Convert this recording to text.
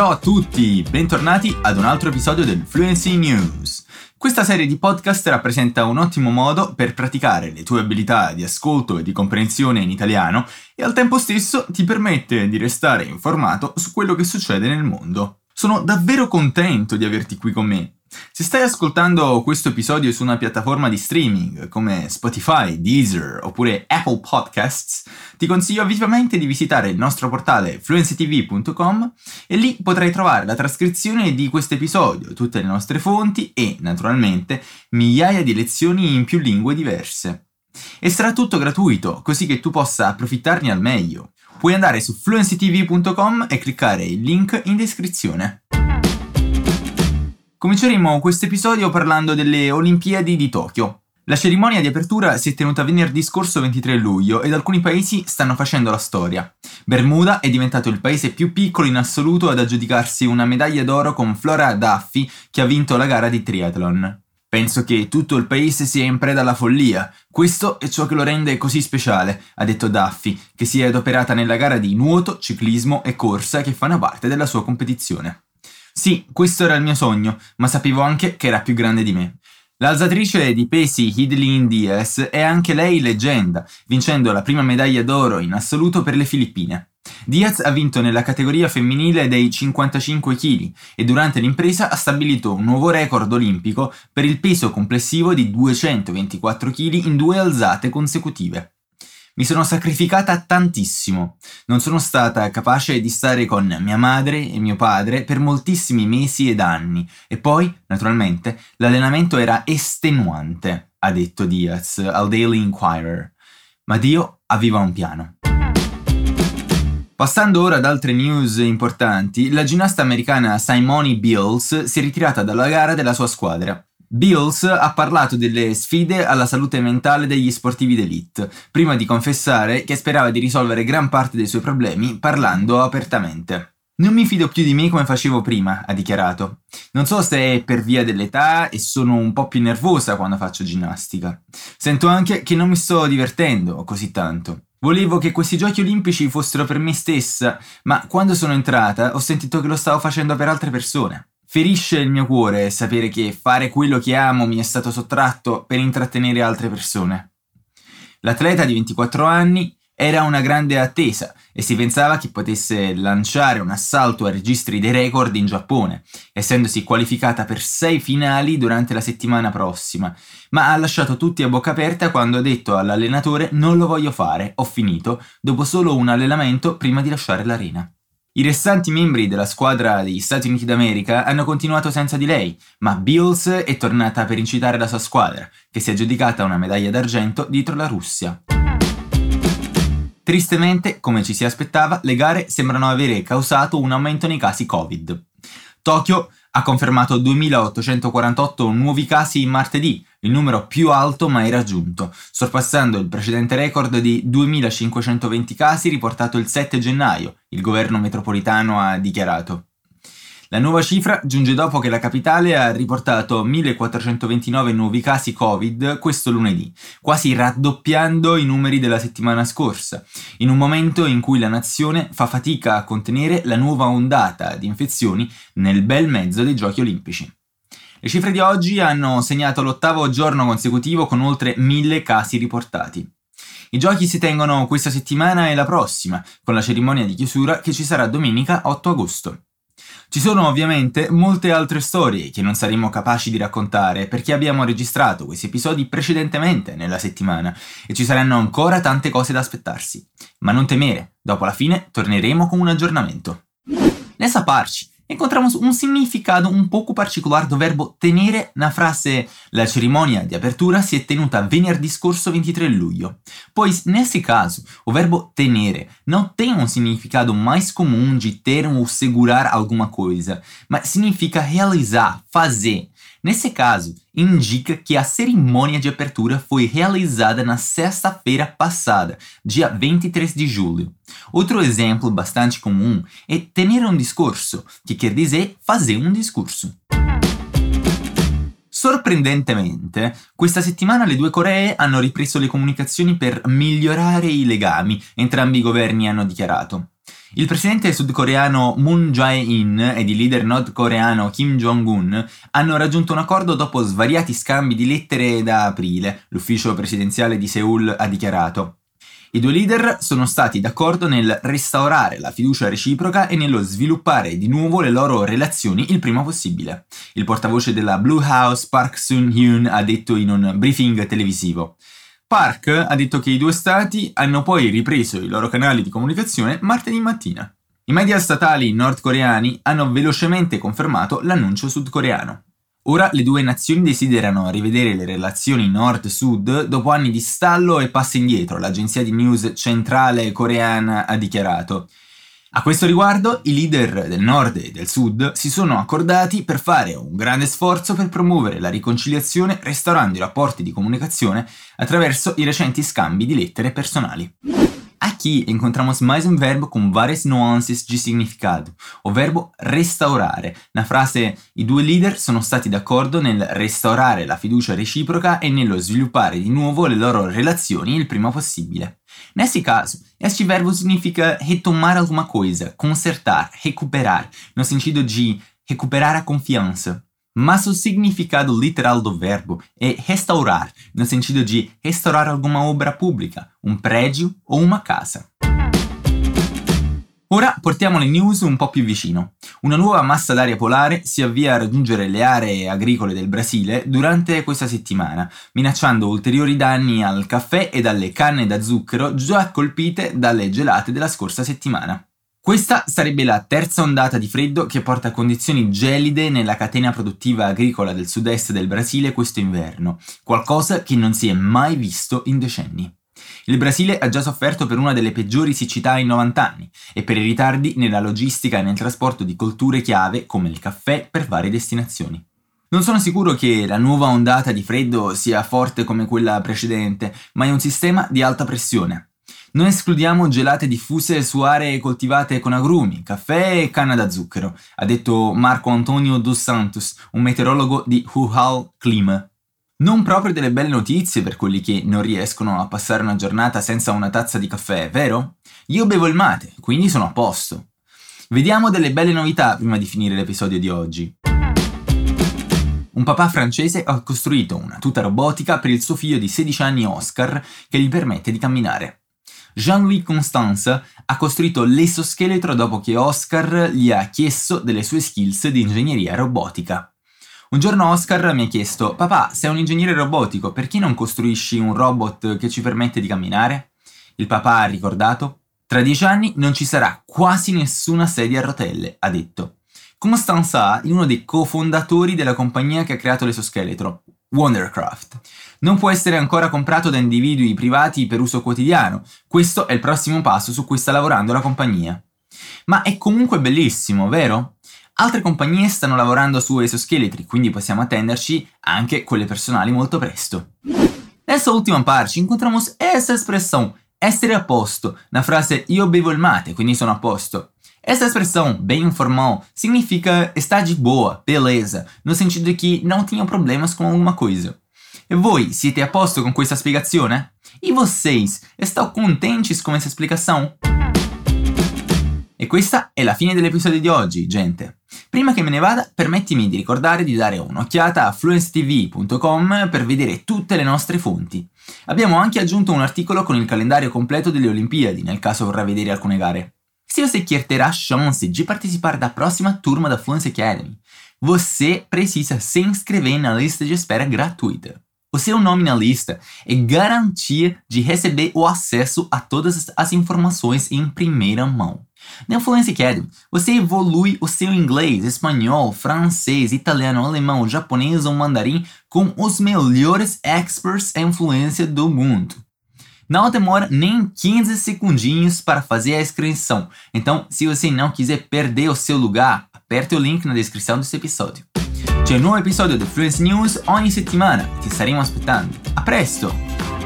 ciao a tutti, bentornati ad un altro episodio del Fluency News. Questa serie di podcast rappresenta un ottimo modo per praticare le tue abilità di ascolto e di comprensione in italiano e al tempo stesso ti permette di restare informato su quello che succede nel mondo. Sono davvero contento di averti qui con me se stai ascoltando questo episodio su una piattaforma di streaming come Spotify, Deezer oppure Apple Podcasts, ti consiglio vivamente di visitare il nostro portale fluencytv.com e lì potrai trovare la trascrizione di questo episodio, tutte le nostre fonti e, naturalmente, migliaia di lezioni in più lingue diverse. E sarà tutto gratuito, così che tu possa approfittarne al meglio. Puoi andare su fluencytv.com e cliccare il link in descrizione. Cominceremo questo episodio parlando delle Olimpiadi di Tokyo. La cerimonia di apertura si è tenuta venerdì scorso 23 luglio ed alcuni paesi stanno facendo la storia. Bermuda è diventato il paese più piccolo in assoluto ad aggiudicarsi una medaglia d'oro con Flora Duffy che ha vinto la gara di triathlon. Penso che tutto il paese sia in preda alla follia. Questo è ciò che lo rende così speciale, ha detto Duffy, che si è adoperata nella gara di nuoto, ciclismo e corsa che fanno parte della sua competizione. Sì, questo era il mio sogno, ma sapevo anche che era più grande di me. L'alzatrice di pesi Hidlin Diaz è anche lei leggenda, vincendo la prima medaglia d'oro in assoluto per le Filippine. Diaz ha vinto nella categoria femminile dei 55 kg e durante l'impresa ha stabilito un nuovo record olimpico per il peso complessivo di 224 kg in due alzate consecutive. Mi sono sacrificata tantissimo. Non sono stata capace di stare con mia madre e mio padre per moltissimi mesi ed anni. E poi, naturalmente, l'allenamento era estenuante, ha detto Diaz al Daily Inquirer. Ma Dio aveva un piano. Passando ora ad altre news importanti, la ginnasta americana Simone Bills si è ritirata dalla gara della sua squadra. Bills ha parlato delle sfide alla salute mentale degli sportivi d'elite, prima di confessare che sperava di risolvere gran parte dei suoi problemi parlando apertamente. Non mi fido più di me come facevo prima, ha dichiarato. Non so se è per via dell'età e sono un po' più nervosa quando faccio ginnastica. Sento anche che non mi sto divertendo così tanto. Volevo che questi giochi olimpici fossero per me stessa, ma quando sono entrata ho sentito che lo stavo facendo per altre persone. Ferisce il mio cuore sapere che fare quello che amo mi è stato sottratto per intrattenere altre persone. L'atleta di 24 anni era una grande attesa e si pensava che potesse lanciare un assalto ai registri dei record in Giappone, essendosi qualificata per sei finali durante la settimana prossima, ma ha lasciato tutti a bocca aperta quando ha detto all'allenatore non lo voglio fare, ho finito, dopo solo un allenamento prima di lasciare l'arena. I restanti membri della squadra degli Stati Uniti d'America hanno continuato senza di lei, ma Bills è tornata per incitare la sua squadra, che si è aggiudicata una medaglia d'argento dietro la Russia. Tristemente, come ci si aspettava, le gare sembrano avere causato un aumento nei casi Covid. Tokyo ha confermato 2.848 nuovi casi martedì, il numero più alto mai raggiunto, sorpassando il precedente record di 2.520 casi riportato il 7 gennaio, il governo metropolitano ha dichiarato. La nuova cifra giunge dopo che la capitale ha riportato 1429 nuovi casi Covid questo lunedì, quasi raddoppiando i numeri della settimana scorsa, in un momento in cui la nazione fa fatica a contenere la nuova ondata di infezioni nel bel mezzo dei giochi olimpici. Le cifre di oggi hanno segnato l'ottavo giorno consecutivo con oltre mille casi riportati. I giochi si tengono questa settimana e la prossima, con la cerimonia di chiusura che ci sarà domenica 8 agosto. Ci sono ovviamente molte altre storie che non saremo capaci di raccontare perché abbiamo registrato questi episodi precedentemente nella settimana e ci saranno ancora tante cose da aspettarsi. Ma non temere, dopo la fine torneremo con un aggiornamento. Nessa parte encontramos um significado um pouco particular do verbo tenere na frase La cerimonia di apertura si è tenuta venerdì scorso 23 luglio, pois nesse caso o verbo tenere não tem um significado mais comum de ter ou segurar alguma coisa, mas significa realizar, fazer. Nesse caso, indica que a cerimônia de abertura foi realizada na sexta-feira passada, dia 23 de julho. Outro exemplo bastante comum é ter um discurso, que quer dizer fazer um discurso. Sorprendentemente, questa settimana le due Coree hanno ripreso le comunicazioni per migliorare i legami, entrambi i governi hanno dichiarato. Il presidente sudcoreano Moon Jae-in ed il leader nordcoreano Kim Jong-un hanno raggiunto un accordo dopo svariati scambi di lettere da aprile, l'ufficio presidenziale di Seoul ha dichiarato. I due leader sono stati d'accordo nel restaurare la fiducia reciproca e nello sviluppare di nuovo le loro relazioni il prima possibile. Il portavoce della Blue House, Park Sun-hyun, ha detto in un briefing televisivo. Park ha detto che i due stati hanno poi ripreso i loro canali di comunicazione martedì mattina. I media statali nordcoreani hanno velocemente confermato l'annuncio sudcoreano. Ora le due nazioni desiderano rivedere le relazioni nord-sud dopo anni di stallo e passi indietro, l'agenzia di news centrale coreana ha dichiarato. A questo riguardo, i leader del nord e del sud si sono accordati per fare un grande sforzo per promuovere la riconciliazione restaurando i rapporti di comunicazione attraverso i recenti scambi di lettere personali. Aqui encontramos mais um verbo com várias nuances de significado, o verbo restaurare. Na frase i due leader sono stati d'accordo nel restaurare la fiducia reciproca e nello sviluppare di nuovo le loro relazioni il prima possibile. Nesse caso, este verbo significa retomar alguma coisa, consertar, recuperar, no sentido de recuperar a confiança. Mas o significado literal do verbo é restaurar, no sentido de restaurar alguma obra pubblica, un prédio o una casa. Ora portiamo le news un po' più vicino. Una nuova massa d'aria polare si avvia a raggiungere le aree agricole del Brasile durante questa settimana, minacciando ulteriori danni al caffè e alle canne da zucchero già colpite dalle gelate della scorsa settimana. Questa sarebbe la terza ondata di freddo che porta a condizioni gelide nella catena produttiva agricola del sud-est del Brasile questo inverno, qualcosa che non si è mai visto in decenni. Il Brasile ha già sofferto per una delle peggiori siccità in 90 anni e per i ritardi nella logistica e nel trasporto di colture chiave come il caffè per varie destinazioni. Non sono sicuro che la nuova ondata di freddo sia forte come quella precedente, ma è un sistema di alta pressione. Non escludiamo gelate diffuse su aree coltivate con agrumi, caffè e canna da zucchero, ha detto Marco Antonio dos Santos, un meteorologo di Huhal Clima. Non proprio delle belle notizie per quelli che non riescono a passare una giornata senza una tazza di caffè, vero? Io bevo il mate, quindi sono a posto. Vediamo delle belle novità prima di finire l'episodio di oggi. Un papà francese ha costruito una tuta robotica per il suo figlio di 16 anni Oscar che gli permette di camminare. Jean-Louis Constance ha costruito l'esoscheletro dopo che Oscar gli ha chiesto delle sue skills di ingegneria robotica. Un giorno Oscar mi ha chiesto, papà, sei un ingegnere robotico, perché non costruisci un robot che ci permette di camminare? Il papà ha ricordato, tra dieci anni non ci sarà quasi nessuna sedia a rotelle, ha detto. Constanza è uno dei cofondatori della compagnia che ha creato l'esoscheletro, Wondercraft. Non può essere ancora comprato da individui privati per uso quotidiano, questo è il prossimo passo su cui sta lavorando la compagnia. Ma è comunque bellissimo, vero? Altre compagnie stanno lavorando su esoscheletri, quindi possiamo attenderci anche quelle personali molto presto. Nessa ultima parte incontramos essa expressão, essere a posto, na frase io bevo il mate, quindi sono a posto. Essa expressão, bem informal, significa estar de boa, beleza, no sentido de que não tinham problemas com alguma coisa. E voi siete a posto con questa spiegazione? E vocês, estão contentes com essa explicação? E questa è la fine dell'episodio di oggi, gente. Prima che me ne vada, permettimi di ricordare di dare un'occhiata a fluencetv.com per vedere tutte le nostre fonti. Abbiamo anche aggiunto un articolo con il calendario completo delle Olimpiadi, nel caso vorrà vedere alcune gare. Se você quer ter a chance de participar da próxima turma da Fluency Academy, você precisa se inscrever na lista de espera gratuita. O seu nome na lista é garantia de receber o acesso a todas as informações em primeira mão. Na Fluency Academy, você evolui o seu inglês, espanhol, francês, italiano, alemão, japonês ou mandarim com os melhores experts em influência do mundo. Não demora nem 15 segundinhos para fazer a inscrição. Então, se você não quiser perder o seu lugar, aperte o link na descrição desse episódio. C'è un nuovo episodio di Fluency News ogni settimana, ti staremo aspettando. A presto!